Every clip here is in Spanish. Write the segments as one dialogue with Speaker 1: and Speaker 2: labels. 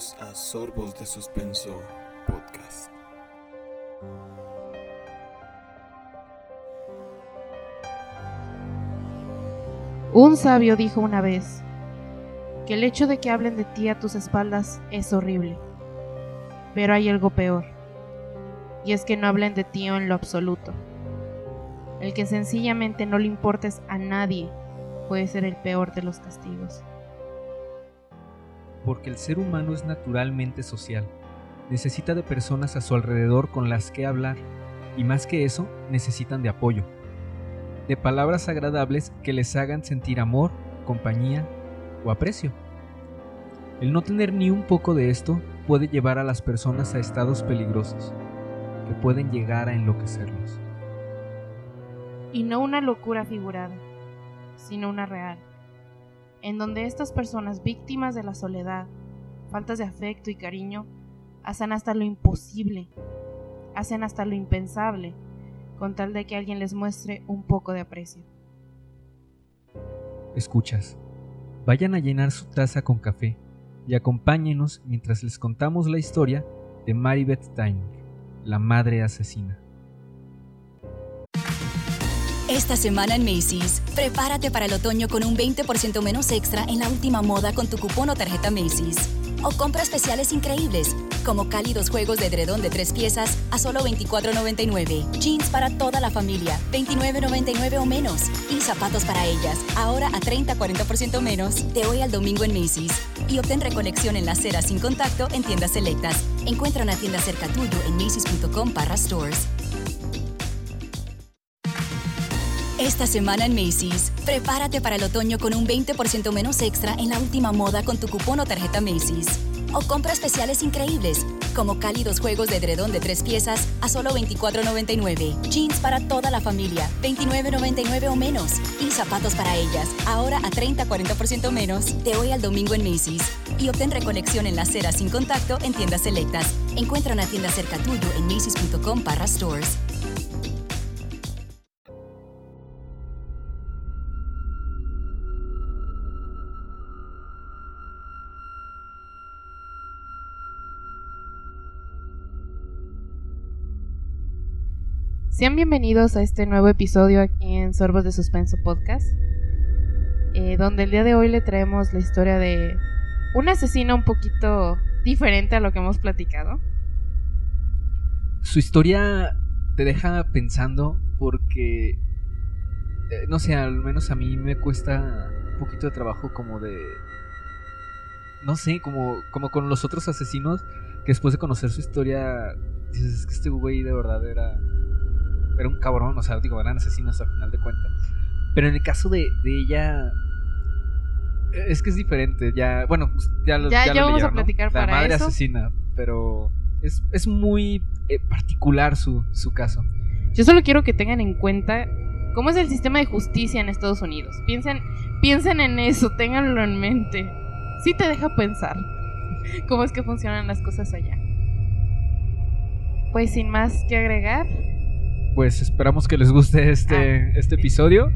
Speaker 1: A Sorbos de Suspenso Podcast.
Speaker 2: Un sabio dijo una vez que el hecho de que hablen de ti a tus espaldas es horrible. Pero hay algo peor, y es que no hablen de ti en lo absoluto. El que sencillamente no le importes a nadie puede ser el peor de los castigos.
Speaker 3: Porque el ser humano es naturalmente social. Necesita de personas a su alrededor con las que hablar, y más que eso, necesitan de apoyo de palabras agradables que les hagan sentir amor, compañía o aprecio. El no tener ni un poco de esto puede llevar a las personas a estados peligrosos, que pueden llegar a enloquecerlos.
Speaker 2: Y no una locura figurada, sino una real, en donde estas personas víctimas de la soledad, faltas de afecto y cariño, hacen hasta lo imposible, hacen hasta lo impensable con tal de que alguien les muestre un poco de aprecio.
Speaker 3: Escuchas. Vayan a llenar su taza con café y acompáñenos mientras les contamos la historia de Maribeth Tyner, la madre asesina.
Speaker 4: Esta semana en Macy's, prepárate para el otoño con un 20% menos extra en la última moda con tu cupón o tarjeta Macy's o compra especiales increíbles, como cálidos juegos de edredón de tres piezas a solo $24.99, jeans para toda la familia, $29.99 o menos, y zapatos para ellas, ahora a 30-40% menos, de hoy al domingo en Macy's. Y obtén recolección en la acera sin contacto en tiendas selectas. Encuentra una tienda cerca tuyo en macy's.com para stores. Esta semana en Macy's, prepárate para el otoño con un 20% menos extra en la última moda con tu cupón o tarjeta Macy's. O compra especiales increíbles, como cálidos juegos de edredón de tres piezas a solo $24.99, jeans para toda la familia, $29.99 o menos, y zapatos para ellas, ahora a 30-40% menos, de hoy al domingo en Macy's. Y obtén recolección en la acera sin contacto en tiendas selectas. Encuentra una tienda cerca tuyo en macy's.com para stores.
Speaker 2: Sean bienvenidos a este nuevo episodio aquí en Sorbos de Suspenso Podcast, eh, donde el día de hoy le traemos la historia de un asesino un poquito diferente a lo que hemos platicado.
Speaker 3: Su historia te deja pensando porque, eh, no sé, al menos a mí me cuesta un poquito de trabajo como de, no sé, como, como con los otros asesinos que después de conocer su historia, dices, es que este güey de verdad era era un cabrón, o sea, digo, eran asesinos al final de cuentas. Pero en el caso de, ella, es que es diferente, ya, bueno, pues, ya lo
Speaker 2: Ya, ya, vamos a platicar
Speaker 3: La
Speaker 2: para
Speaker 3: madre
Speaker 2: eso.
Speaker 3: asesina, pero es, es muy eh, particular su, su caso.
Speaker 2: Yo solo quiero que tengan en cuenta cómo es el sistema de justicia en Estados Unidos. Piensen, piensen en eso, ténganlo en mente. Sí te deja pensar cómo es que funcionan las cosas allá. Pues sin más que agregar,
Speaker 3: Pues esperamos que les guste este,
Speaker 2: Ah,
Speaker 3: este episodio.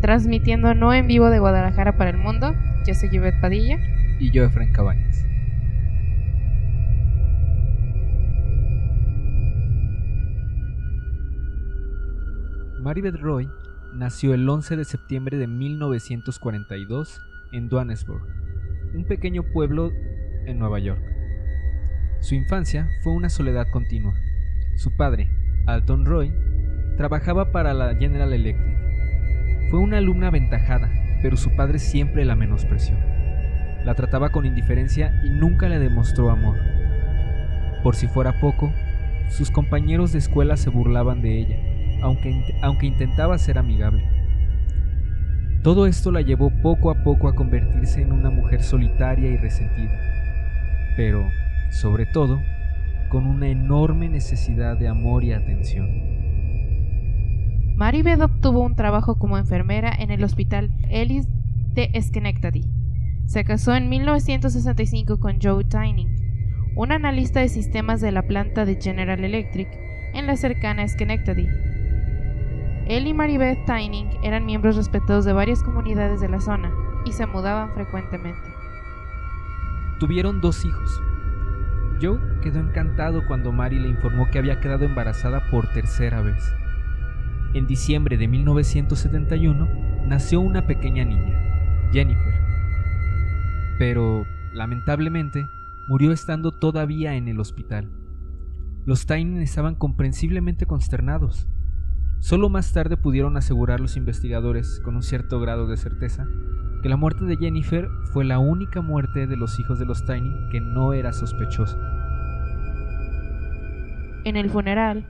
Speaker 2: transmitiendo no en vivo de Guadalajara para el mundo, yo soy Yvette Padilla.
Speaker 3: Y yo, Efraín Cabañas. Maribeth Roy nació el 11 de septiembre de 1942 en Duanesburg, un pequeño pueblo en Nueva York. Su infancia fue una soledad continua. Su padre, Alton Roy, trabajaba para la General Electric. Fue una alumna aventajada, pero su padre siempre la menospreció. La trataba con indiferencia y nunca le demostró amor. Por si fuera poco, sus compañeros de escuela se burlaban de ella, aunque, aunque intentaba ser amigable. Todo esto la llevó poco a poco a convertirse en una mujer solitaria y resentida, pero, sobre todo, con una enorme necesidad de amor y atención.
Speaker 2: Maribeth obtuvo un trabajo como enfermera en el hospital Ellis de Schenectady. Se casó en 1965 con Joe Tyning, un analista de sistemas de la planta de General Electric en la cercana Schenectady. Él y Maribeth Tyning eran miembros respetados de varias comunidades de la zona y se mudaban frecuentemente.
Speaker 3: Tuvieron dos hijos. Joe quedó encantado cuando Mary le informó que había quedado embarazada por tercera vez. En diciembre de 1971 nació una pequeña niña, Jennifer. Pero, lamentablemente, murió estando todavía en el hospital. Los Tynan estaban comprensiblemente consternados. Solo más tarde pudieron asegurar los investigadores, con un cierto grado de certeza, que la muerte de Jennifer fue la única muerte de los hijos de los Tiny que no era sospechosa.
Speaker 2: En el funeral,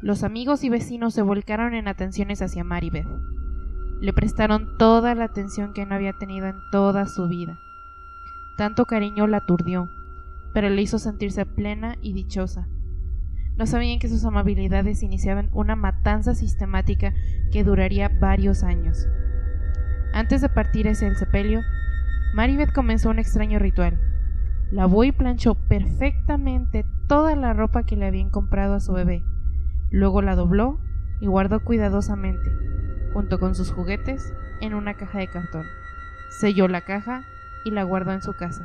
Speaker 2: los amigos y vecinos se volcaron en atenciones hacia Maribeth. Le prestaron toda la atención que no había tenido en toda su vida. Tanto cariño la aturdió, pero le hizo sentirse plena y dichosa. No sabían que sus amabilidades iniciaban una matanza sistemática que duraría varios años. Antes de partir hacia el sepelio, Maribeth comenzó un extraño ritual. Lavó y planchó perfectamente toda la ropa que le habían comprado a su bebé. Luego la dobló y guardó cuidadosamente, junto con sus juguetes, en una caja de cartón. Selló la caja y la guardó en su casa.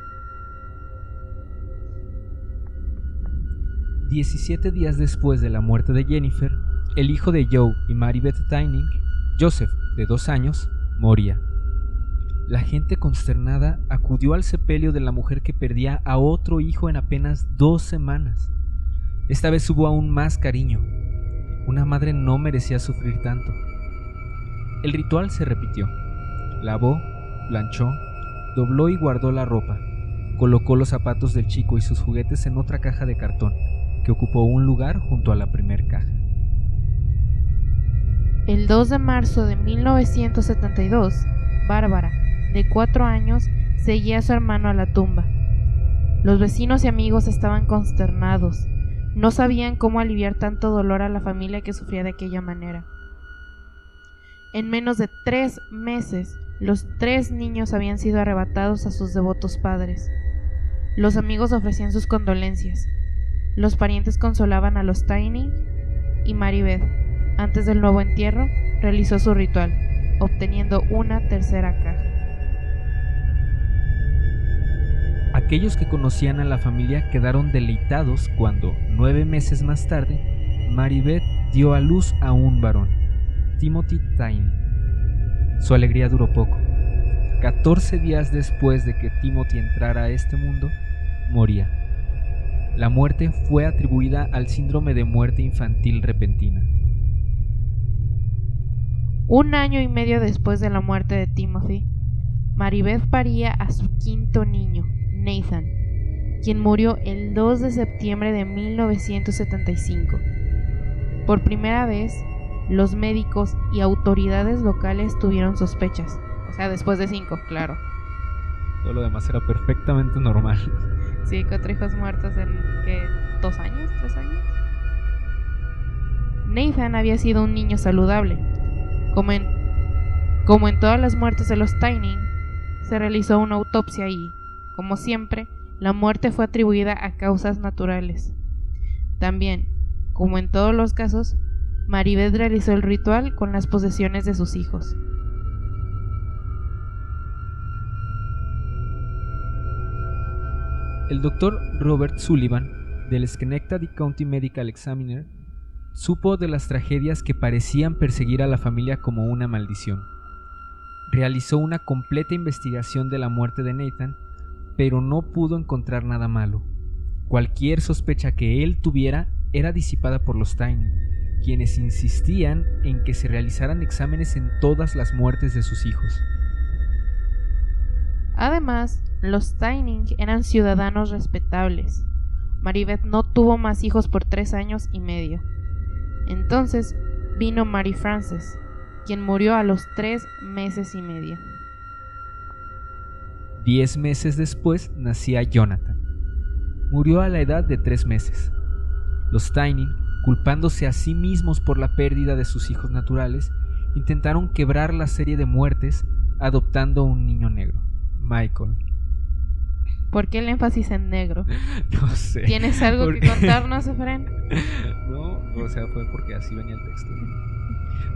Speaker 3: 17 días después de la muerte de Jennifer, el hijo de Joe y Maribeth Tyning, Joseph, de dos años, moría. La gente consternada acudió al sepelio de la mujer que perdía a otro hijo en apenas dos semanas. Esta vez hubo aún más cariño. Una madre no merecía sufrir tanto. El ritual se repitió. Lavó, planchó, dobló y guardó la ropa. Colocó los zapatos del chico y sus juguetes en otra caja de cartón, que ocupó un lugar junto a la primer caja.
Speaker 2: El 2 de marzo de 1972, Bárbara, de cuatro años, seguía a su hermano a la tumba. Los vecinos y amigos estaban consternados. No sabían cómo aliviar tanto dolor a la familia que sufría de aquella manera. En menos de tres meses, los tres niños habían sido arrebatados a sus devotos padres. Los amigos ofrecían sus condolencias. Los parientes consolaban a los Tiny y Maribeth, antes del nuevo entierro, realizó su ritual, obteniendo una tercera caja.
Speaker 3: Aquellos que conocían a la familia quedaron deleitados cuando, nueve meses más tarde, Maribeth dio a luz a un varón, Timothy Tiny. Su alegría duró poco. 14 días después de que Timothy entrara a este mundo, moría. La muerte fue atribuida al síndrome de muerte infantil repentina.
Speaker 2: Un año y medio después de la muerte de Timothy, Maribeth paría a su quinto niño, Nathan, quien murió el 2 de septiembre de 1975. Por primera vez, los médicos y autoridades locales tuvieron sospechas. O sea, después de cinco, claro.
Speaker 3: Todo lo demás era perfectamente normal.
Speaker 2: Sí, cuatro hijos muertos en, ¿qué? ¿Dos años? ¿Tres años? Nathan había sido un niño saludable, como en, todas las muertes de los Tiny, se realizó una autopsia y, como siempre, la muerte fue atribuida a causas naturales. También, como en todos los casos, Maribeth realizó el ritual con las posesiones de sus hijos.
Speaker 3: El doctor Robert Sullivan, del Schenectady County Medical Examiner, supo de las tragedias que parecían perseguir a la familia como una maldición. Realizó una completa investigación de la muerte de Nathan, pero no pudo encontrar nada malo. Cualquier sospecha que él tuviera era disipada por los Tiny, quienes insistían en que se realizaran exámenes en todas las muertes de sus hijos.
Speaker 2: Además, los Taining eran ciudadanos respetables. Maribeth no tuvo más hijos por tres años y medio. Entonces vino Mary Frances, quien murió a los tres meses y medio.
Speaker 3: Diez meses después nacía Jonathan. Murió a la edad de tres meses. Los Taining, culpándose a sí mismos por la pérdida de sus hijos naturales, intentaron quebrar la serie de muertes adoptando un niño negro, Michael.
Speaker 2: ¿Por qué el énfasis en negro?
Speaker 3: No sé.
Speaker 2: ¿Tienes algo que
Speaker 3: Porque-
Speaker 2: contarnos, Efren?
Speaker 3: No, o sea, fue porque así venía el texto.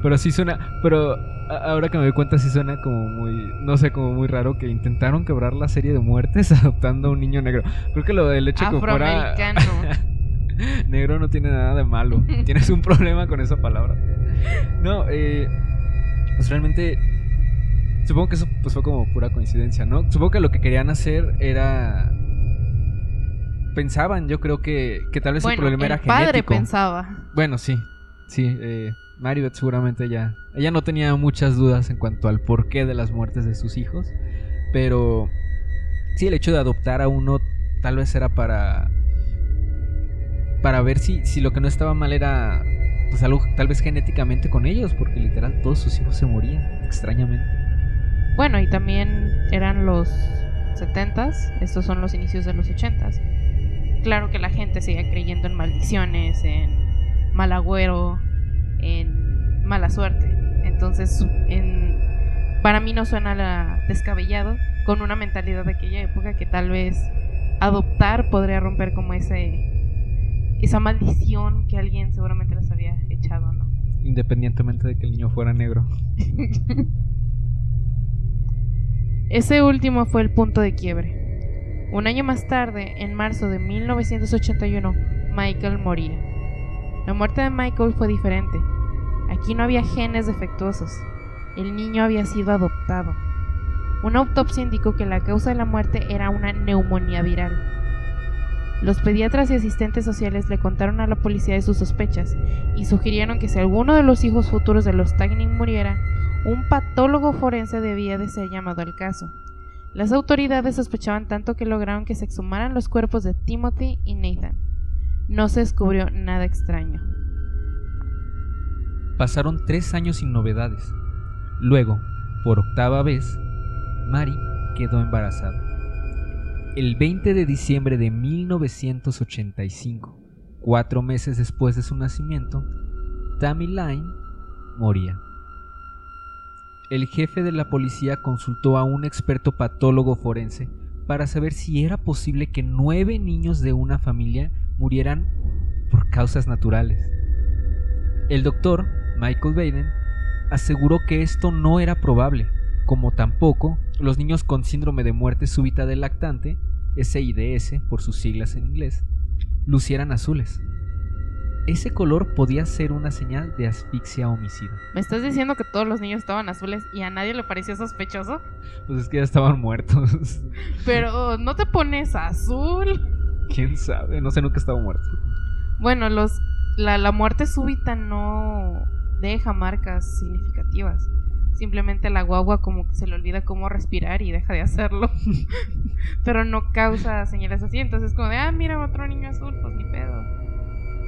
Speaker 3: Pero sí suena, pero ahora que me doy cuenta sí suena como muy, no sé, como muy raro que intentaron quebrar la serie de muertes adoptando a un niño negro. Creo que lo del hecho que fuera
Speaker 2: Afroamericano.
Speaker 3: negro no tiene nada de malo. Tienes un problema con esa palabra. No, eh, pues realmente supongo que eso pues fue como pura coincidencia, ¿no? Supongo que lo que querían hacer era pensaban, yo creo que, que tal vez el problema
Speaker 2: el
Speaker 3: era
Speaker 2: padre
Speaker 3: genético.
Speaker 2: pensaba.
Speaker 3: Bueno, sí, sí. Eh, Maribeth seguramente ya. Ella no tenía muchas dudas en cuanto al porqué de las muertes de sus hijos. Pero sí, el hecho de adoptar a uno tal vez era para. Para ver si, si lo que no estaba mal era. Pues algo tal vez genéticamente con ellos. Porque literal todos sus hijos se morían. Extrañamente.
Speaker 2: Bueno, y también eran los 70s, estos son los inicios de los 80s. Claro que la gente seguía creyendo en maldiciones, en mal agüero, en mala suerte. Entonces, en, para mí no suena la- descabellado con una mentalidad de aquella época que tal vez adoptar podría romper como ese esa maldición que alguien seguramente les había echado, ¿no?
Speaker 3: Independientemente de que el niño fuera negro.
Speaker 2: Ese último fue el punto de quiebre. Un año más tarde, en marzo de 1981, Michael moría. La muerte de Michael fue diferente. Aquí no había genes defectuosos. El niño había sido adoptado. Una autopsia indicó que la causa de la muerte era una neumonía viral. Los pediatras y asistentes sociales le contaron a la policía de sus sospechas y sugirieron que si alguno de los hijos futuros de los Tagning muriera, un patólogo forense debía de ser llamado al caso. Las autoridades sospechaban tanto que lograron que se exhumaran los cuerpos de Timothy y Nathan. No se descubrió nada extraño.
Speaker 3: Pasaron tres años sin novedades. Luego, por octava vez, Mary quedó embarazada. El 20 de diciembre de 1985, cuatro meses después de su nacimiento, Tammy Line moría. El jefe de la policía consultó a un experto patólogo forense para saber si era posible que nueve niños de una familia murieran por causas naturales. El doctor, Michael Baden, aseguró que esto no era probable, como tampoco los niños con síndrome de muerte súbita del lactante, SIDS por sus siglas en inglés, lucieran azules. Ese color podía ser una señal de asfixia homicida.
Speaker 2: ¿Me estás diciendo que todos los niños estaban azules y a nadie le pareció sospechoso?
Speaker 3: Pues es que ya estaban muertos.
Speaker 2: Pero no te pones azul.
Speaker 3: ¿Quién sabe? No sé, nunca estaba muerto.
Speaker 2: Bueno, los la, la muerte súbita no deja marcas significativas. Simplemente la guagua como que se le olvida cómo respirar y deja de hacerlo. Pero no causa señales así. Entonces como de, ah, mira otro niño azul, pues ni pedo.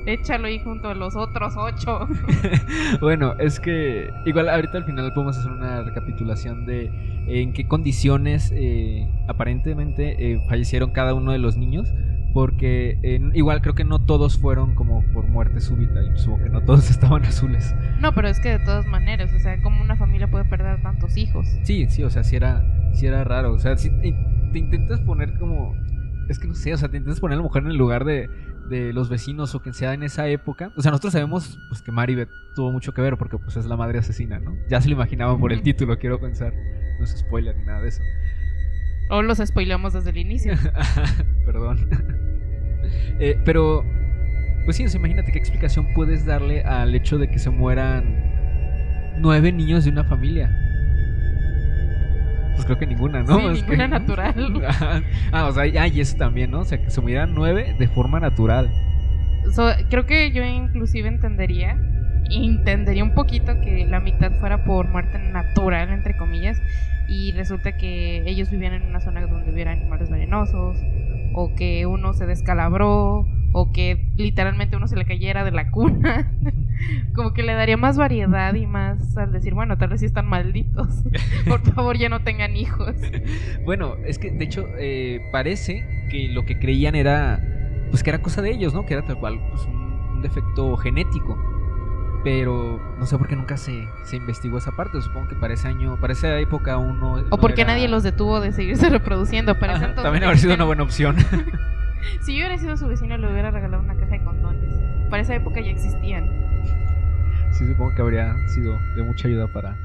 Speaker 2: Échalo ahí junto a los otros ocho.
Speaker 3: Bueno, es que igual ahorita al final podemos hacer una recapitulación de en qué condiciones eh, aparentemente eh, fallecieron cada uno de los niños. Porque eh, igual creo que no todos fueron como por muerte súbita y supongo que no todos estaban azules.
Speaker 2: No, pero es que de todas maneras, o sea, como una familia puede perder tantos hijos.
Speaker 3: Sí, sí, o sea, sí era, sí era raro. O sea, si te, te intentas poner como... Es que no sé, o sea, te intentas poner a la mujer en el lugar de, de los vecinos o quien sea en esa época. O sea, nosotros sabemos pues que Maribeth tuvo mucho que ver porque pues es la madre asesina, ¿no? Ya se lo imaginaban por el título, quiero pensar. No es spoiler ni nada de eso.
Speaker 2: O los spoileamos desde el inicio.
Speaker 3: Perdón. Eh, pero, pues sí, imagínate qué explicación puedes darle al hecho de que se mueran nueve niños de una familia. Pues creo que ninguna, ¿no?
Speaker 2: Sí,
Speaker 3: que-
Speaker 2: ninguna natural.
Speaker 3: ah, o sea, ah, y eso también, ¿no? O sea, que se murieran nueve de forma natural.
Speaker 2: So, creo que yo inclusive entendería entendería un poquito que la mitad fuera por muerte natural, entre comillas, y resulta que ellos vivían en una zona donde hubiera animales venenosos, o que uno se descalabró, o que literalmente uno se le cayera de la cuna. Como que le daría más variedad y más al decir, bueno, tal vez sí están malditos. Por favor, ya no tengan hijos.
Speaker 3: Bueno, es que de hecho eh, parece que lo que creían era, pues que era cosa de ellos, ¿no? Que era tal cual pues, un, un defecto genético. Pero no sé por qué nunca se, se investigó esa parte. Supongo que para ese año, para esa época uno...
Speaker 2: O porque nadie los detuvo de seguirse reproduciendo. Para
Speaker 3: Ajá, también habría sido una buena opción.
Speaker 2: Si yo hubiera sido su vecino, le hubiera regalado una caja de condones. Para esa época ya existían.
Speaker 3: Sí, supongo que habría sido de mucha ayuda para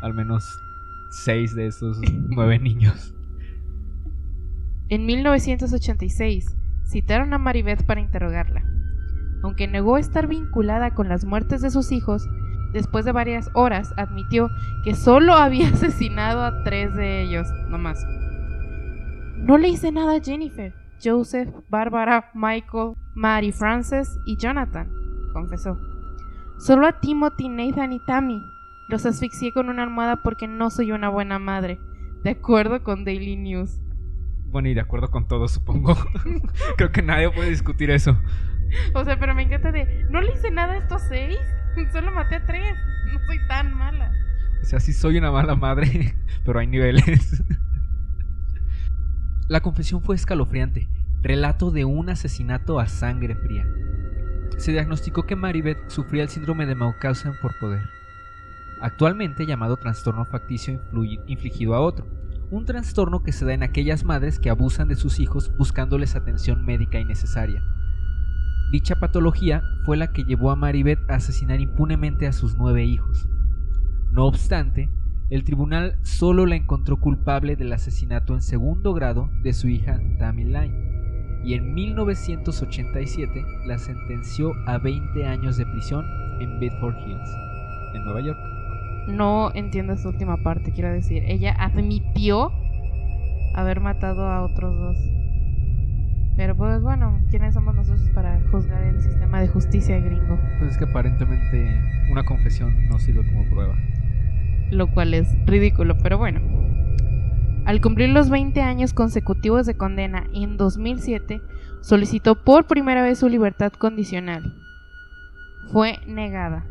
Speaker 3: al menos seis de esos nueve niños.
Speaker 2: En 1986, citaron a Maribeth para interrogarla. Aunque negó estar vinculada con las muertes de sus hijos, después de varias horas admitió que solo había asesinado a tres de ellos, nomás. No le hice nada a Jennifer, Joseph, Barbara, Michael, Mary Frances y Jonathan, confesó. Solo a Timothy, Nathan y Tammy. Los asfixié con una almohada porque no soy una buena madre, de acuerdo con Daily News.
Speaker 3: Bueno, y de acuerdo con todo, supongo. Creo que nadie puede discutir eso.
Speaker 2: O sea, pero me encanta de, no le hice nada a estos seis, solo maté a tres, no soy tan mala.
Speaker 3: O sea, sí soy una mala madre, pero hay niveles. La confesión fue escalofriante. Relato de un asesinato a sangre fría. Se diagnosticó que Maribeth sufría el síndrome de Mauthausen por poder. Actualmente llamado trastorno facticio infligido a otro. Un trastorno que se da en aquellas madres que abusan de sus hijos buscándoles atención médica innecesaria. Dicha patología fue la que llevó a Maribeth a asesinar impunemente a sus nueve hijos. No obstante, el tribunal solo la encontró culpable del asesinato en segundo grado de su hija Tammy Line y en 1987 la sentenció a 20 años de prisión en Bedford Hills, en Nueva York.
Speaker 2: No entiendo esta última parte, quiero decir, ella admitió haber matado a otros dos. Pero pues bueno, ¿quiénes somos nosotros para juzgar el sistema de justicia gringo?
Speaker 3: Pues es que aparentemente una confesión no sirve como prueba.
Speaker 2: Lo cual es ridículo, pero bueno. Al cumplir los 20 años consecutivos de condena en 2007, solicitó por primera vez su libertad condicional. Fue negada.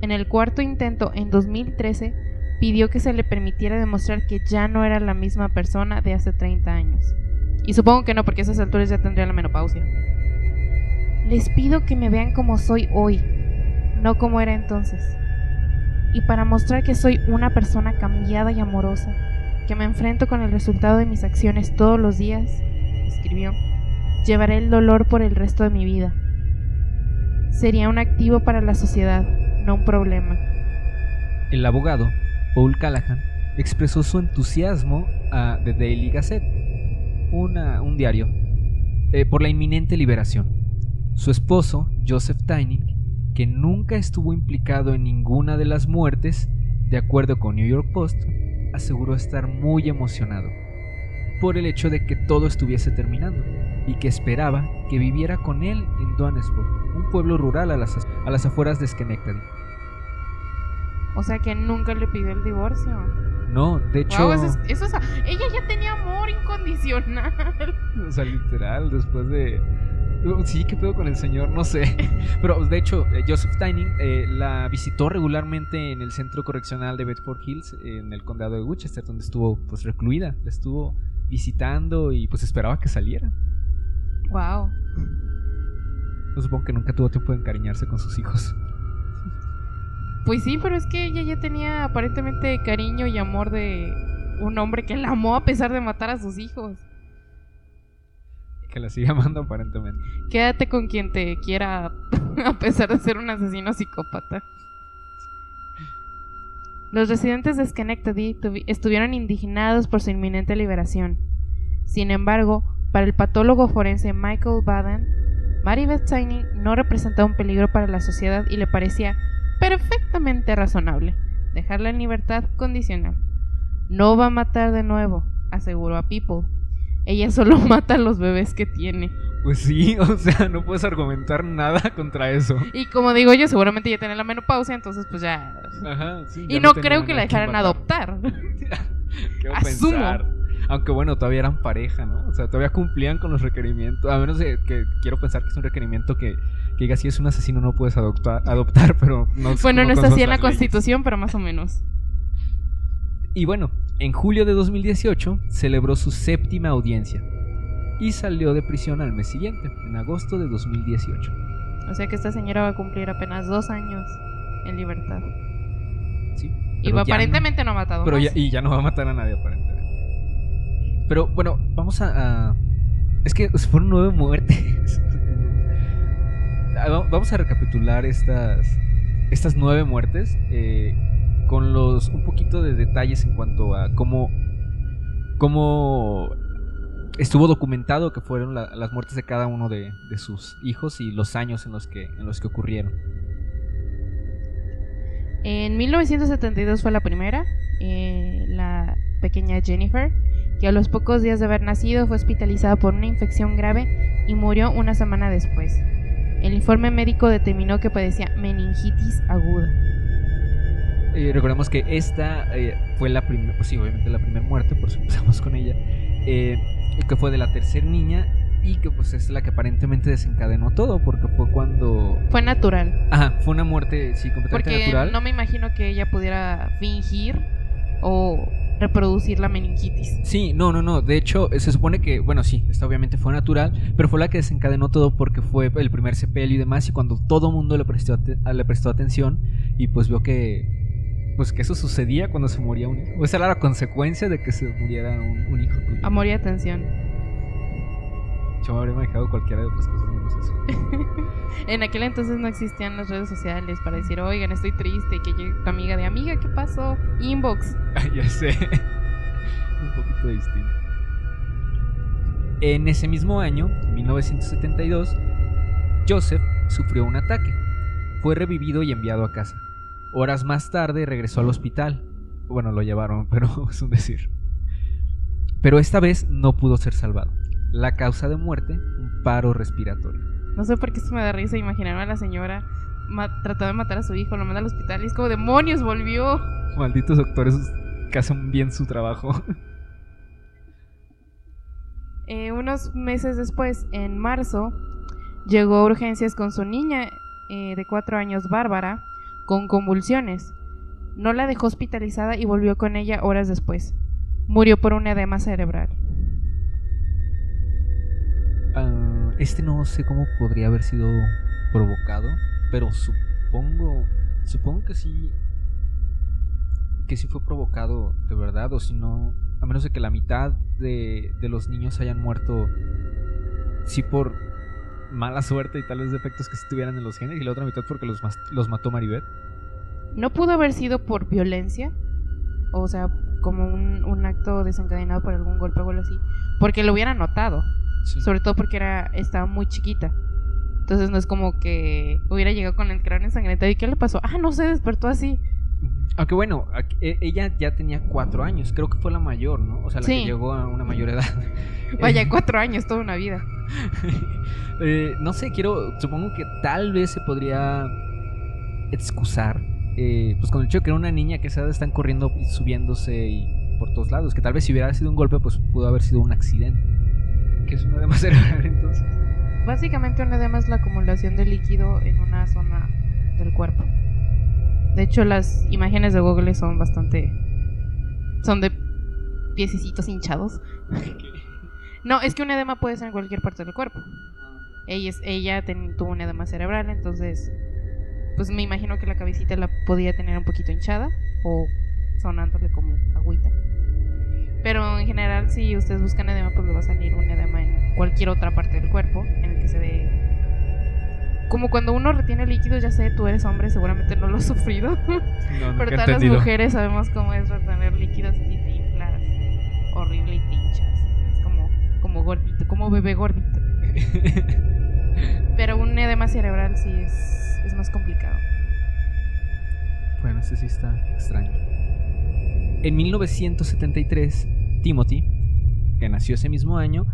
Speaker 2: En el cuarto intento, en 2013, pidió que se le permitiera demostrar que ya no era la misma persona de hace 30 años. Y supongo que no, porque a esas alturas ya tendría la menopausia. Les pido que me vean como soy hoy, no como era entonces y para mostrar que soy una persona cambiada y amorosa, que me enfrento con el resultado de mis acciones todos los días, escribió, llevaré el dolor por el resto de mi vida. Sería un activo para la sociedad, no un problema.
Speaker 3: El abogado, Paul Callahan, expresó su entusiasmo a The Daily Gazette, una- un diario, eh, por la inminente liberación. Su esposo, Joseph Tyning, que nunca estuvo implicado en ninguna de las muertes, de acuerdo con New York Post, aseguró estar muy emocionado por el hecho de que todo estuviese terminando y que esperaba que viviera con él en Donesburg, un pueblo rural a las, a las afueras de Schenectady.
Speaker 2: O sea que nunca le pidió el divorcio.
Speaker 3: No, de hecho,
Speaker 2: eso es- eso es- ella ya tenía amor incondicional.
Speaker 3: o sea, literal, después de... Sí, ¿qué pedo con el señor? No sé. Pero de hecho, eh, Joseph Tyning eh, la visitó regularmente en el centro correccional de Bedford Hills, en el condado de Winchester, donde estuvo pues recluida. La estuvo visitando y pues esperaba que saliera.
Speaker 2: Wow.
Speaker 3: No supongo que nunca tuvo tiempo de encariñarse con sus hijos.
Speaker 2: Pues sí, pero es que ella ya tenía aparentemente cariño y amor de un hombre que la amó a pesar de matar a sus hijos.
Speaker 3: Que la sigue amando aparentemente.
Speaker 2: Quédate con quien te quiera a pesar de ser un asesino psicópata. Los residentes de Schenectady tuvi- estuvieron indignados por su inminente liberación. Sin embargo, para el patólogo forense Michael Baden, Maribeth Tiny no representaba un peligro para la sociedad y le parecía perfectamente razonable dejarla en libertad condicional. No va a matar de nuevo, aseguró a People. Ella solo mata a los bebés que tiene.
Speaker 3: Pues sí, o sea, no puedes argumentar nada contra eso.
Speaker 2: Y como digo yo, seguramente ya tiene la menopausia, entonces pues ya...
Speaker 3: Ajá, sí.
Speaker 2: Y
Speaker 3: ya
Speaker 2: no
Speaker 3: tenían
Speaker 2: creo que la dejaran adoptar.
Speaker 3: ¿Qué va a
Speaker 2: Asumo.
Speaker 3: pensar? Aunque bueno, todavía eran pareja, ¿no? O sea, todavía cumplían con los requerimientos. A menos de que quiero pensar que es un requerimiento que, que diga si es un asesino no puedes adoptar, adoptar pero no
Speaker 2: Bueno, no está así en la
Speaker 3: leyes.
Speaker 2: constitución, pero más o menos.
Speaker 3: Y bueno, en julio de 2018 celebró su séptima audiencia y salió de prisión al mes siguiente, en agosto de 2018.
Speaker 2: O sea que esta señora va a cumplir apenas dos años en libertad.
Speaker 3: Sí,
Speaker 2: Y aparentemente no, ha matado
Speaker 3: Pero
Speaker 2: más.
Speaker 3: ya, y ya no va a matar a nadie, aparentemente. Pero bueno, vamos a. a- es que fueron nueve muertes. Ah, va- vamos a recapitular estas. Estas nueve muertes. eh, con los. un poquito de detalles en cuanto a cómo. cómo estuvo documentado que fueron la- las muertes de cada uno de, sus hijos y los años en los que, en los que ocurrieron.
Speaker 2: En 1972 fue la primera, eh, la pequeña Jennifer, que a los pocos días de haber nacido fue hospitalizada por una infección grave y murió una semana después. El informe médico determinó que padecía meningitis aguda.
Speaker 3: Eh, recordemos que esta eh, fue la primera, pues sí, obviamente la primera muerte, por eso empezamos con ella, eh, que fue de la tercera niña y que pues es la que aparentemente desencadenó todo, porque fue cuando...
Speaker 2: Fue natural,
Speaker 3: Ajá, fue una muerte, sí, completamente
Speaker 2: porque
Speaker 3: natural.
Speaker 2: no me imagino que ella pudiera fingir o reproducir la meningitis.
Speaker 3: Sí, no, no, no. De hecho, se supone que, bueno, sí, esta obviamente fue natural, pero fue la que desencadenó todo porque fue el primer sepelio y demás. Y cuando todo mundo le prestó, le prestó atención y pues vio que, pues que eso sucedía cuando se moría un hijo. Esa era la consecuencia de que se muriera un, un hijo tuyo.
Speaker 2: Amor y atención.
Speaker 3: Yo me habría manejado cualquiera de otras cosas menos eso.
Speaker 2: En aquel entonces no existían las redes sociales para decir, oigan, estoy triste, que llegue tu amiga de amiga, ¿qué pasó? Inbox.
Speaker 3: Ah, ya sé. un poquito distinto. En ese mismo año, 1972, Joseph sufrió un ataque. Fue revivido y enviado a casa. Horas más tarde regresó al hospital. Bueno, lo llevaron, pero es un decir. Pero esta vez no pudo ser salvado. La causa de muerte, un paro respiratorio.
Speaker 2: No sé por qué esto me da risa imaginarme a la señora tratando de matar a su hijo, lo manda al hospital y es como, demonios, volvió.
Speaker 3: Malditos doctores que hacen bien su trabajo.
Speaker 2: Eh, unos meses después, en marzo, llegó a urgencias con su niña eh, de cuatro años, Bárbara, con convulsiones. No la dejó hospitalizada y volvió con ella horas después. Murió por un edema cerebral.
Speaker 3: Ah, este no sé cómo podría haber sido provocado, pero supongo, supongo que sí, que sí fue provocado de verdad, o si no, a menos de que la mitad de, de los niños hayan muerto, sí por mala suerte y tal vez defectos que sí tuvieran en los genes, y la otra mitad porque los, los mató Maribeth.
Speaker 2: No pudo haber sido por violencia, o sea, como un, un acto desencadenado por algún golpe o algo así, porque lo hubieran notado,
Speaker 3: Sí.
Speaker 2: sobre todo porque era estaba muy chiquita. Entonces no es como que hubiera llegado con el cráneo ensangrentado y ¿qué le pasó? Ah, no se despertó así.
Speaker 3: Aunque bueno, e- ella ya tenía cuatro años, creo que fue la mayor, ¿no? O sea, la
Speaker 2: Sí.
Speaker 3: que llegó a una mayor edad.
Speaker 2: Vaya, cuatro años, toda una vida.
Speaker 3: Eh, no sé, quiero. Supongo que tal vez se podría excusar. eh, pues con el hecho de que era una niña que edad están corriendo y subiéndose y por todos lados. Que tal vez si hubiera sido un golpe, pues pudo haber sido un accidente. Que es una edema cerebral entonces.
Speaker 2: Básicamente un edema es la acumulación de líquido en una zona del cuerpo. De hecho, las imágenes de Google son bastante... Son de piececitos hinchados. No, es que un edema puede ser en cualquier parte del cuerpo. Ella, es- ella ten- tuvo un edema cerebral, entonces... Pues me imagino que la cabecita la podía tener un poquito hinchada o sonándole como agüita. Pero en general, si ustedes buscan edema, pues le va a salir un edema en cualquier otra parte del cuerpo en el que se ve. Como cuando uno retiene líquidos, ya sé, tú eres hombre, seguramente no lo has sufrido.
Speaker 3: No,
Speaker 2: Pero todas las mujeres sabemos cómo es retener líquidos y te inflas horrible y te hinchas. Como gordito, como bebé gordito. Pero un edema cerebral sí es, es más complicado.
Speaker 3: bueno, este sí está extraño. En 1973, Timothy, que nació ese mismo año,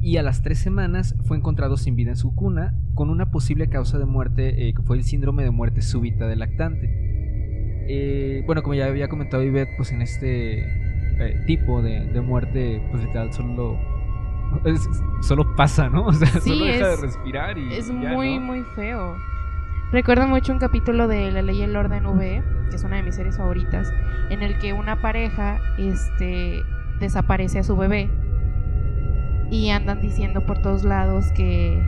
Speaker 3: y a las tres semanas fue encontrado sin vida en su cuna, con una posible causa de muerte eh, que fue el síndrome de muerte súbita del lactante. Eh, bueno, como ya había comentado Ivette, pues en este eh, tipo de, de muerte, pues literal solo, es- solo pasa, ¿no? O sea,
Speaker 2: Sí,
Speaker 3: solo deja
Speaker 2: es-
Speaker 3: de respirar y
Speaker 2: Es
Speaker 3: ya,
Speaker 2: muy,
Speaker 3: ¿no?
Speaker 2: muy feo. Recuerdo mucho un capítulo de La Ley y el Orden V, que es una de mis series favoritas, en el que una pareja este, desaparece a su bebé y andan diciendo por todos lados que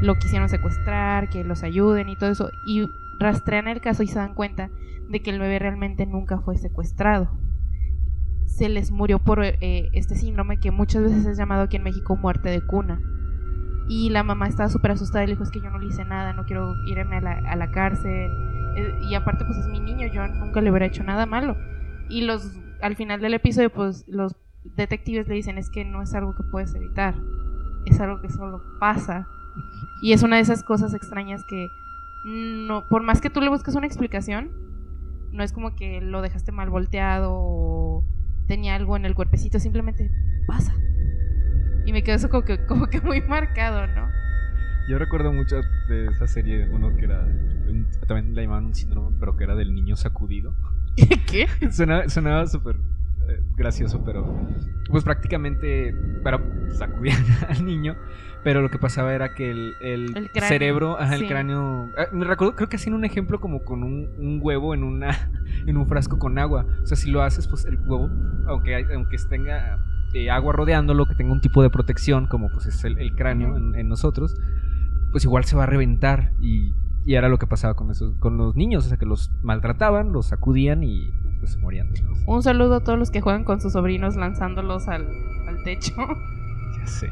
Speaker 2: lo quisieron secuestrar, que los ayuden y todo eso. Y rastrean el caso y se dan cuenta de que el bebé realmente nunca fue secuestrado. Se les murió por eh, este síndrome que muchas veces es llamado aquí en México muerte de cuna. Y la mamá estaba súper asustada y le dijo, es que yo no le hice nada, no quiero irme a la, a la cárcel. Eh, Y aparte, pues es mi niño, yo nunca le hubiera hecho nada malo. Y los al final del episodio, pues los detectives le dicen, es que no es algo que puedes evitar, es algo que solo pasa. Y es una de esas cosas extrañas que, no por más que tú le busques una explicación, no es como que lo dejaste mal volteado tenía algo en el cuerpecito, simplemente pasa. Y me quedó eso como que, como que muy marcado, ¿no?
Speaker 3: Yo recuerdo mucho de esa serie, uno que era, un- también le llamaban un síndrome, pero que era del niño sacudido.
Speaker 2: ¿Qué?
Speaker 3: Sonaba súper gracioso, pero pues prácticamente para sacudían al niño, pero lo que pasaba era que el, el
Speaker 2: El cráneo,
Speaker 3: cerebro, ajá,
Speaker 2: sí.
Speaker 3: el cráneo, ah, me recuerdo, creo que hacían un ejemplo como con un, un huevo en una en un frasco con agua, o sea, si lo haces, pues el huevo, aunque hay- aunque tenga eh, agua rodeándolo, que tenga un tipo de protección, como pues es el, el cráneo en, en nosotros, pues igual se va a reventar y, y era lo que pasaba con esos, con los niños, o sea, que los maltrataban, los sacudían y pues se morían después.
Speaker 2: Un saludo a todos los que juegan con sus sobrinos lanzándolos al, al techo.
Speaker 3: Ya sé.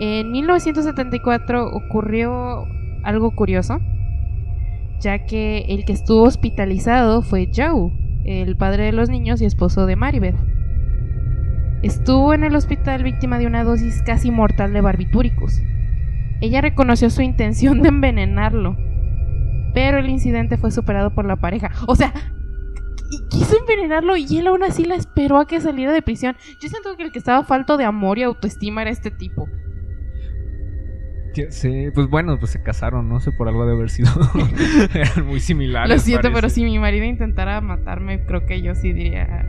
Speaker 2: En 1974 ocurrió algo curioso, ya que el que estuvo hospitalizado fue Joe, el padre de los niños y esposo de Maribeth. Estuvo en el hospital víctima de una dosis casi mortal de barbitúricos. Ella reconoció su intención de envenenarlo, pero el incidente fue superado por la pareja. O sea, qui- quiso envenenarlo y él aún así la esperó a que saliera de prisión. Yo siento que el que estaba falto de amor y autoestima era este tipo.
Speaker 3: Sé, pues bueno, pues se casaron, no sé, por algo de haber sido. Eran muy similares.
Speaker 2: Lo siento, pero si mi marido intentara matarme, creo que yo sí diría,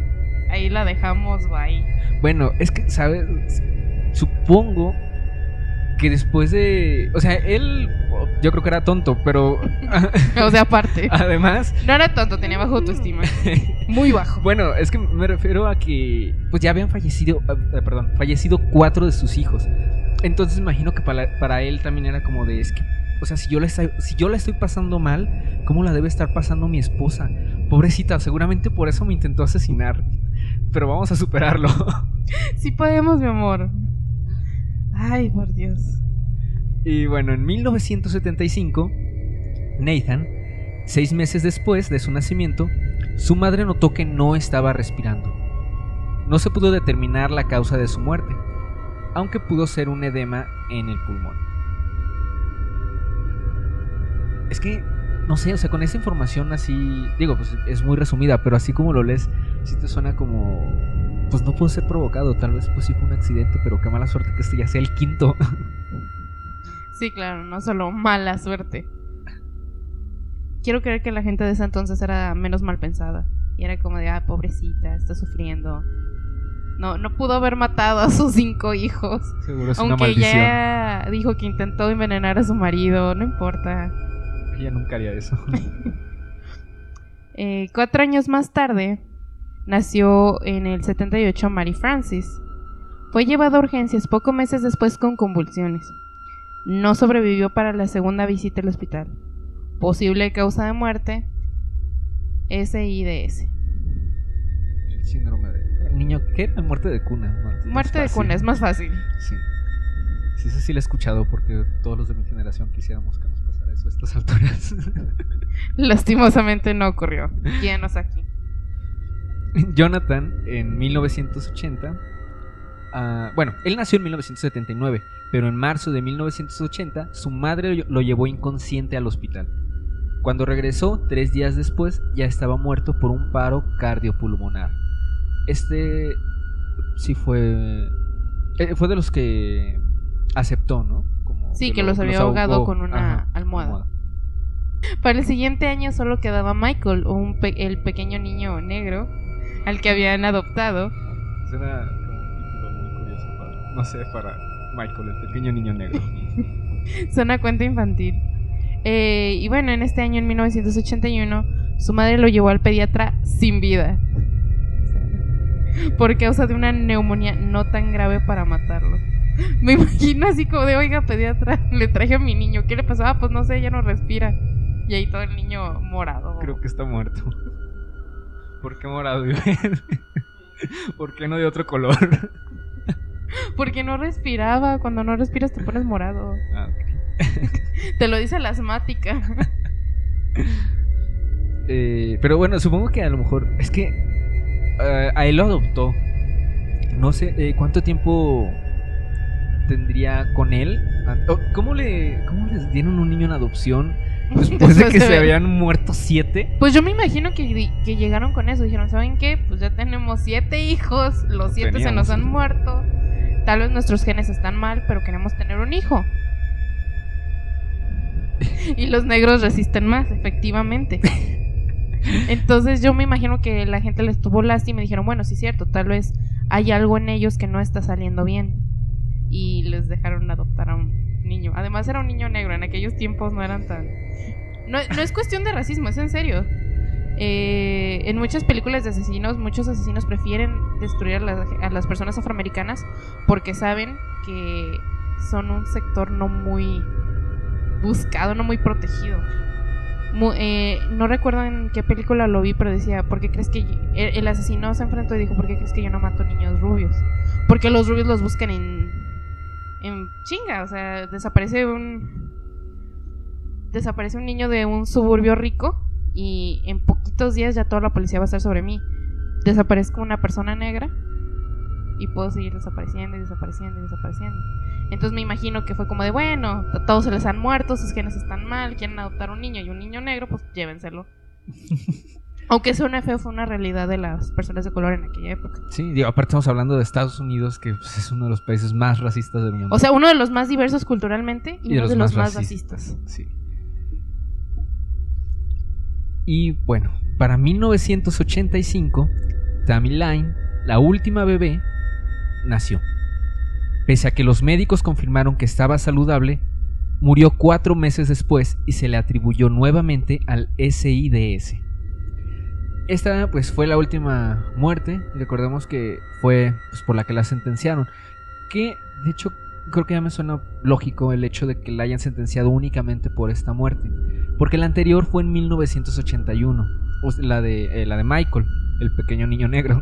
Speaker 2: ahí la dejamos, bye.
Speaker 3: Bueno, es que, ¿sabes? Supongo que después de. O sea, él. Yo creo que era tonto, pero.
Speaker 2: O sea, aparte.
Speaker 3: además.
Speaker 2: No era tonto, tenía bajo autoestima. Muy bajo.
Speaker 3: Bueno, es que me refiero a que pues ya habían fallecido, eh, perdón, fallecido cuatro de sus hijos. Entonces imagino que para, para él también era como de, es que, o sea, si yo, la estoy, si yo la estoy pasando mal, ¿cómo la debe estar pasando mi esposa? Pobrecita, seguramente por eso me intentó asesinar. Pero vamos a superarlo.
Speaker 2: Sí podemos, mi amor. Ay, por Dios.
Speaker 3: Y bueno, en 1975, Nathan, seis meses después de su nacimiento, su madre notó que no estaba respirando. No se pudo determinar la causa de su muerte, aunque pudo ser un edema en el pulmón. Es que, no sé, o sea, con esa información así, digo, pues es muy resumida, pero así como lo lees, sí te suena como, pues no pudo ser provocado, tal vez pues sí fue un accidente, pero qué mala suerte que este ya sea el quinto.
Speaker 2: Sí, claro, no solo mala suerte. Quiero creer que la gente de ese entonces era menos mal pensada. Y era como de, ah, pobrecita, está sufriendo. No, no pudo haber matado a sus cinco hijos.
Speaker 3: Seguro es una
Speaker 2: Aunque
Speaker 3: maldición.
Speaker 2: ya dijo que intentó envenenar a su marido, no importa.
Speaker 3: Ella nunca haría eso.
Speaker 2: Eh, cuatro años más tarde, nació en el 78 Mary Francis. Fue llevada a urgencias poco meses después con convulsiones. No sobrevivió para la segunda visita al hospital. Posible causa de muerte, SIDS.
Speaker 3: El síndrome de. El niño, ¿qué? Muerte de cuna. Más- más
Speaker 2: Muerte de cuna, es más fácil.
Speaker 3: Sí. Sí, eso sí lo he escuchado porque todos los de mi generación quisiéramos que nos pasara eso a estas alturas.
Speaker 2: Lastimosamente no ocurrió. Guíanos aquí.
Speaker 3: Jonathan, en 1980. ah, bueno, él nació en 1979, pero en marzo de 1980 su madre lo llevó inconsciente al hospital. Cuando regresó, tres días después, ya estaba muerto por un paro cardiopulmonar. Este sí fue. eh, fue de los que aceptó, ¿no? Como
Speaker 2: Sí, que los había ahogado con una almohada. Para el siguiente año solo quedaba Michael, un pe- el pequeño niño negro al que habían adoptado.
Speaker 3: Suena como un título muy curioso para. No sé, para Michael, el pequeño niño negro.
Speaker 2: Suena cuento infantil. Eh, y bueno, en este año, en 1981, su madre lo llevó al pediatra sin vida. Por causa de una neumonía no tan grave para matarlo. Me imagino así como de, oiga, pediatra, le traje a mi niño. ¿Qué le pasó? Ah, pues no sé, ya no respira. Y ahí todo el niño morado.
Speaker 3: Creo que está muerto. ¿Por qué morado? ¿Por qué no de otro color?
Speaker 2: Porque no respiraba. Cuando no respiras te pones morado.
Speaker 3: Ah, ok.
Speaker 2: Te lo dice la asmática.
Speaker 3: Eh, pero bueno, supongo que a lo mejor. Es que. eh, a él lo adoptó. No sé eh, cuánto tiempo tendría con él. Ah, oh, ¿Cómo le, cómo les dieron un niño en adopción después de que se habían muerto siete?
Speaker 2: Pues yo me imagino que, que llegaron con eso. Dijeron, ¿saben qué? Pues ya tenemos siete hijos. Los siete se nos han muerto. Tal vez nuestros genes están mal, pero queremos tener un hijo. Y los negros resisten más, efectivamente. Entonces yo me imagino que la gente les tuvo lástima y dijeron, bueno, sí es cierto, tal vez hay algo en ellos que no está saliendo bien. Y les dejaron adoptar a un niño. Además era un niño negro, en aquellos tiempos no eran tan... No, no es cuestión de racismo, es en serio. Eh, en muchas películas de asesinos, muchos asesinos prefieren destruir a las, a las personas afroamericanas porque saben que son un sector no muy buscado, no muy protegido. Mu- eh, no recuerdo en qué película lo vi, pero decía, ¿por qué crees que yo-?" el, el asesino se enfrentó y dijo, ¿por qué crees que yo no mato niños rubios? Porque los rubios los buscan en, en chinga, o sea, desaparece un desaparece un niño de un suburbio rico y en poquitos días ya toda la policía va a estar sobre mí. Desaparezco una persona negra y puedo seguir desapareciendo y desapareciendo y desapareciendo. Entonces me imagino que fue como de, bueno, todos se les han muerto, sus genes están mal, quieren adoptar un niño y un niño negro, pues llévenselo. Aunque suene feo, fue una realidad de las personas de color en aquella época.
Speaker 3: Sí, digo, aparte estamos hablando de Estados Unidos, que pues, es uno de los países más racistas del mundo.
Speaker 2: O sea, uno de los más diversos culturalmente y, uno de los más racistas.
Speaker 3: Sí. Y bueno, para 1985, Tammy Line, la última bebé, nació. Pese a que los médicos confirmaron que estaba saludable, murió cuatro meses después y se le atribuyó nuevamente al SIDS. Esta pues fue la última muerte, recordemos que fue pues, por la que la sentenciaron, que de hecho creo que ya me suena lógico el hecho de que la hayan sentenciado únicamente por esta muerte, porque la anterior fue en 1981, o sea, la de, eh, la de Michael, el pequeño niño negro.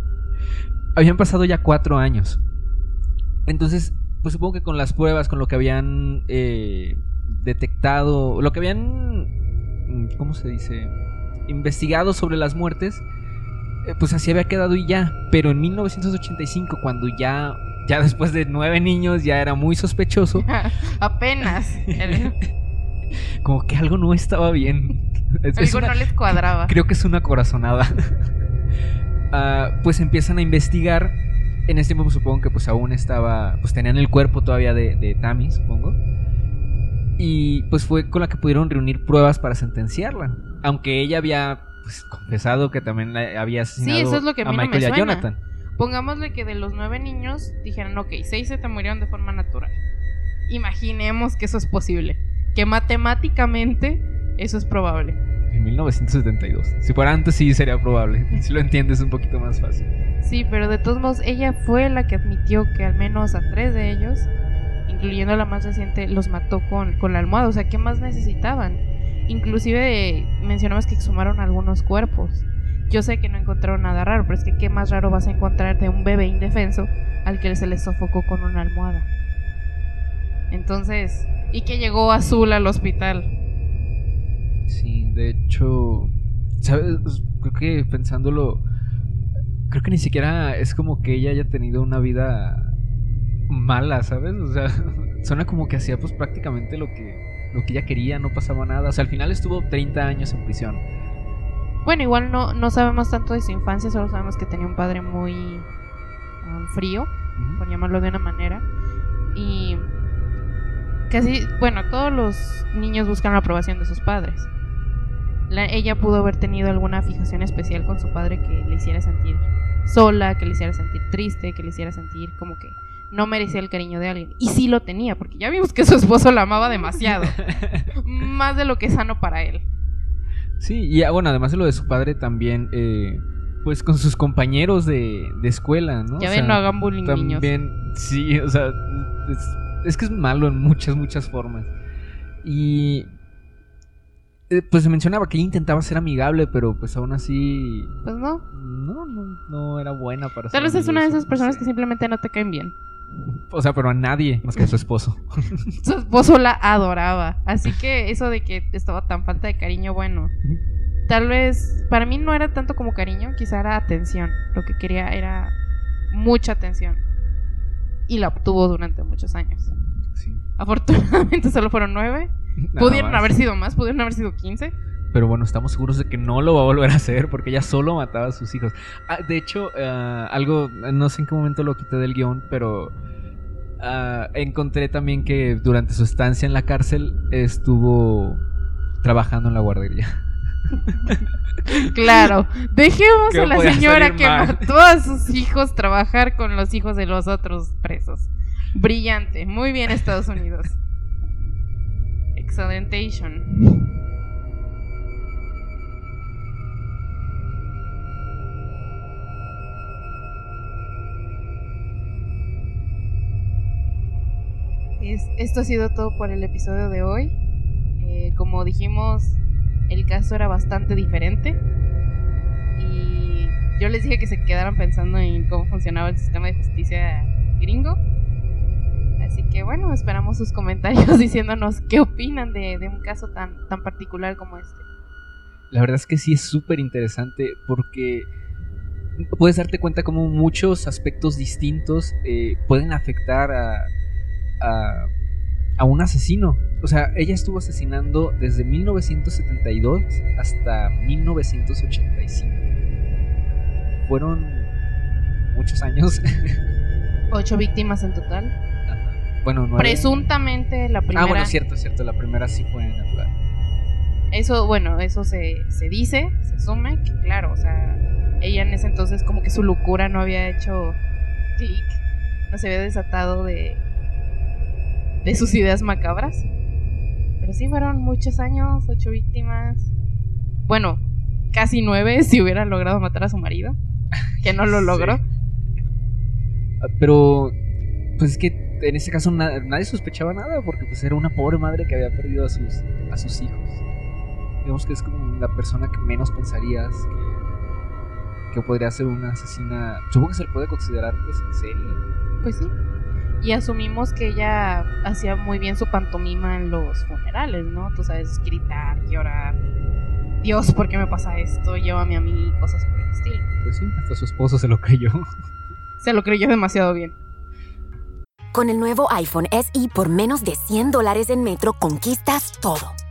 Speaker 3: Habían pasado ya cuatro años. Entonces, pues supongo que con las pruebas, con lo que habían eh, detectado, lo que habían, mm, ¿cómo se dice? Investigado sobre las muertes, eh, pues así había quedado y ya. Pero en 1985, cuando ya, ya después de nueve niños, ya era muy sospechoso,
Speaker 2: Apenas.
Speaker 3: Como que algo no estaba bien. Es- es
Speaker 2: algo
Speaker 3: una-
Speaker 2: no les cuadraba.
Speaker 3: Creo que es una corazonada. Ah, pues empiezan a investigar. En este tiempo pues, supongo que pues aún estaba, pues tenían el cuerpo todavía de, de Tammy, supongo. Y pues fue con la que pudieron reunir pruebas para sentenciarla. Aunque ella había pues, confesado que también la- había asesinado
Speaker 2: eso es lo que a no
Speaker 3: Michael y a. Jonathan.
Speaker 2: Pongámosle que de los nueve niños dijeron, ok, seis se te murieron de forma natural. Imaginemos que eso es posible. Que matemáticamente eso es probable.
Speaker 3: En 1972. Si fuera antes sí sería probable. Si lo entiendes un poquito más fácil.
Speaker 2: Sí, pero de todos modos ella fue la que admitió que al menos a tres de ellos, incluyendo la más reciente, los mató con, con la almohada. O sea, ¿qué más necesitaban? Inclusive mencionamos que exhumaron algunos cuerpos. Yo sé que no encontraron nada raro, pero es que qué más raro vas a encontrar de un bebé indefenso al que se le sofocó con una almohada. Entonces, y que llegó azul al hospital.
Speaker 3: Sí, de hecho, ¿sabes? Creo que pensándolo, creo que ni siquiera es como que ella haya tenido una vida mala, ¿sabes? O sea, suena como que hacía pues prácticamente lo que, lo que ella quería, no pasaba nada. O sea, al final estuvo 30 años en prisión.
Speaker 2: Bueno, igual no, no sabemos tanto de su infancia, solo sabemos que tenía un padre muy um, frío, por llamarlo de una manera. Y casi, bueno, todos los niños buscan la aprobación de sus padres. La- ella pudo haber tenido alguna fijación especial con su padre que le hiciera sentir sola, que le hiciera sentir triste, que le hiciera sentir como que no merecía el cariño de alguien. Y sí lo tenía, porque ya vimos que su esposo la amaba demasiado. más de lo que es sano para él.
Speaker 3: Sí, y ah, bueno, además de lo de su padre también, eh, pues con sus compañeros de, de escuela, ¿no?
Speaker 2: Ya
Speaker 3: O
Speaker 2: ven,
Speaker 3: sea,
Speaker 2: no hagan bullying, niños.
Speaker 3: También, sí, o sea, es, es que es malo en muchas, muchas formas. Y eh, pues se mencionaba que ella intentaba ser amigable, pero pues aún así
Speaker 2: Pues no.
Speaker 3: no, no, no era buena para
Speaker 2: Tal vez es una de esas
Speaker 3: no
Speaker 2: personas
Speaker 3: sé.
Speaker 2: que simplemente no te caen bien.
Speaker 3: O sea, pero a nadie más que a su esposo.
Speaker 2: Su esposo la adoraba. Así que eso de que estaba tan falta de cariño, bueno. Tal vez para mí no era tanto como cariño, quizá era atención. Lo que quería era mucha atención. Y la obtuvo durante muchos años.
Speaker 3: Sí.
Speaker 2: Afortunadamente solo fueron nueve.
Speaker 3: Nada
Speaker 2: Pudieron
Speaker 3: más.
Speaker 2: haber sido más, pudieron haber sido quince.
Speaker 3: Pero bueno, estamos seguros de que no lo va a volver a hacer porque ella solo mataba a sus hijos. Ah, de hecho, ah, algo, no sé en qué momento lo quité del guion, pero ah, encontré también que durante su estancia en la cárcel estuvo trabajando en la guardería.
Speaker 2: Claro, dejemos
Speaker 3: ¿Qué
Speaker 2: a la señora que
Speaker 3: mal?
Speaker 2: mató a sus hijos trabajar con los hijos de los otros presos. Brillante, muy bien Estados Unidos. Excelentation. Es- esto ha sido todo por el episodio de hoy. Eh, como dijimos, el caso era bastante diferente. Y yo les dije que se quedaran pensando en cómo funcionaba el sistema de justicia gringo. Así que bueno, esperamos sus comentarios diciéndonos qué opinan de, un caso tan, tan particular como este.
Speaker 3: La verdad es que sí es súper interesante porque puedes darte cuenta cómo muchos aspectos distintos eh, pueden afectar a, a, a un asesino. O sea, ella estuvo asesinando desde 1972 hasta 1985. Fueron muchos años.
Speaker 2: Ocho víctimas en total.
Speaker 3: bueno, nueve.
Speaker 2: Presuntamente la primera.
Speaker 3: Ah, bueno, cierto, cierto. La primera sí fue natural.
Speaker 2: Eso, bueno, eso se, se dice, se asume, que claro, o sea, ella en ese entonces como que su locura no había hecho clic, no se había desatado de, de sus ideas macabras. Pero sí fueron muchos años, ocho víctimas. Bueno, casi nueve si hubiera logrado matar a su marido, que no lo logró.
Speaker 3: Ah, Pero, pues es que en ese caso na- nadie sospechaba nada porque pues era una pobre madre que había perdido a sus, a sus hijos. Digamos que es como la persona que menos pensarías que, que podría ser una asesina. Supongo que se le puede considerar pues en serie.
Speaker 2: Pues sí. Y asumimos que ella hacía muy bien su pantomima en los funerales, ¿no? Tú sabes, gritar, llorar. Dios, ¿por qué me pasa esto? Llévame a mí, cosas por el estilo.
Speaker 3: Pues sí, hasta su esposo se lo creyó.
Speaker 2: Se lo creyó demasiado bien.
Speaker 5: Con el nuevo iPhone SE por menos de 100 dólares en Metro, conquistas todo.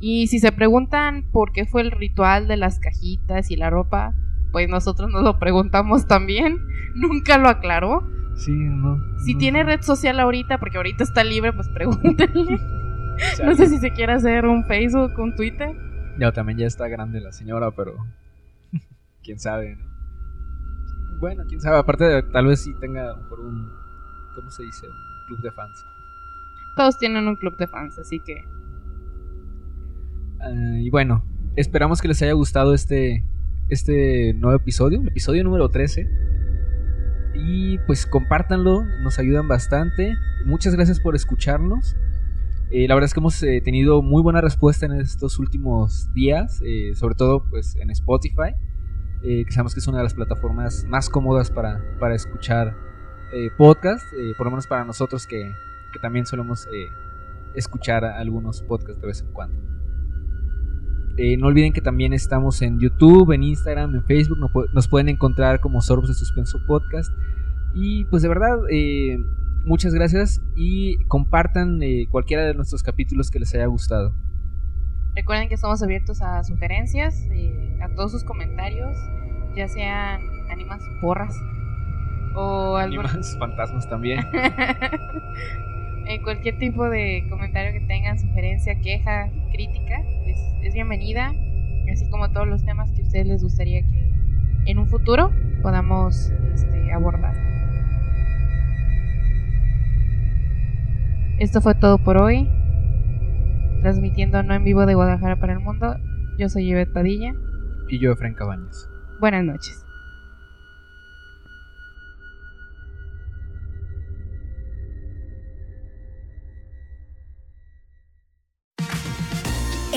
Speaker 2: Y si se preguntan por qué fue el ritual de las cajitas y la ropa, pues nosotros nos lo preguntamos también. Nunca lo aclaró.
Speaker 3: Sí, no.
Speaker 2: Si
Speaker 3: no.
Speaker 2: tiene red social ahorita, porque ahorita está libre, pues pregúntenle. No sé si se quiere hacer un Facebook, un Twitter.
Speaker 3: Ya también ya está grande la señora, pero quién sabe, ¿no? Bueno, quién sabe. Aparte, de- tal vez sí tenga por un ¿cómo se dice? Un club de fans.
Speaker 2: Todos tienen un club de fans, así que
Speaker 3: Ah, y bueno, esperamos que les haya gustado este este nuevo episodio, el episodio número 13. Y pues compártanlo, nos ayudan bastante. Muchas gracias por escucharnos. Eh, la verdad es que hemos eh, tenido muy buena respuesta en estos últimos días, eh, sobre todo pues en Spotify, eh, que sabemos que es una de las plataformas más cómodas para, para escuchar eh, podcast, eh, por lo menos para nosotros que, que también solemos eh, escuchar algunos podcasts de vez en cuando. Eh, no olviden que también estamos en YouTube, en Instagram, en Facebook. Nos, pueden encontrar como Sorbos de Suspenso Podcast. Y pues de verdad, eh, muchas gracias y compartan eh, cualquiera de nuestros capítulos que les haya gustado.
Speaker 2: Recuerden que estamos abiertos a sugerencias, a todos sus comentarios, ya sean animas porras o
Speaker 3: animas fantasmas también.
Speaker 2: en cualquier tipo de comentario que tengan, sugerencia, queja, crítica, pues es bienvenida, así como todos los temas que a ustedes les gustaría que en un futuro podamos este, abordar. Esto fue todo por hoy. Transmitiendo no en vivo de Guadalajara para el mundo. Yo soy Yvette Padilla.
Speaker 3: Y yo, Efraín Cabañas.
Speaker 2: Buenas noches.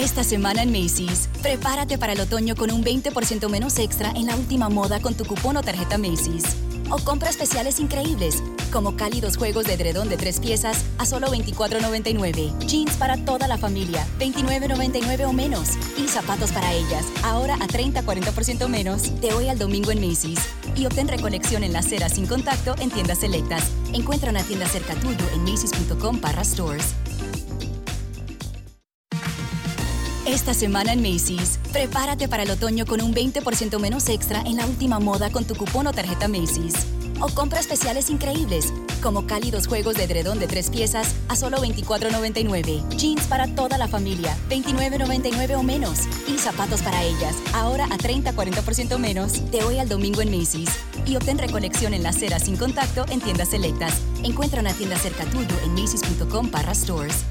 Speaker 4: Esta semana en Macy's, prepárate para el otoño con un 20% menos extra en la última moda con tu cupón o tarjeta Macy's. O compra especiales increíbles, como cálidos juegos de edredón de tres piezas a solo $24.99. Jeans para toda la familia, $29.99 o menos. Y zapatos para ellas, ahora a 30-40% menos, de hoy al domingo en Macy's. Y obtén recolección en la acera sin contacto en tiendas selectas. Encuentra una tienda cerca tuyo en macy's.com para stores. Esta semana en Macy's, prepárate para el otoño con un 20% menos extra en la última moda con tu cupón o tarjeta Macy's. O compra especiales increíbles, como cálidos juegos de edredón de tres piezas a solo $24.99. Jeans para toda la familia, $29.99 o menos. Y zapatos para ellas, ahora a 30-40% menos, de hoy al domingo en Macy's. Y obtén recolección en la acera sin contacto en tiendas selectas. Encuentra una tienda cerca tuyo en macy's.com para stores.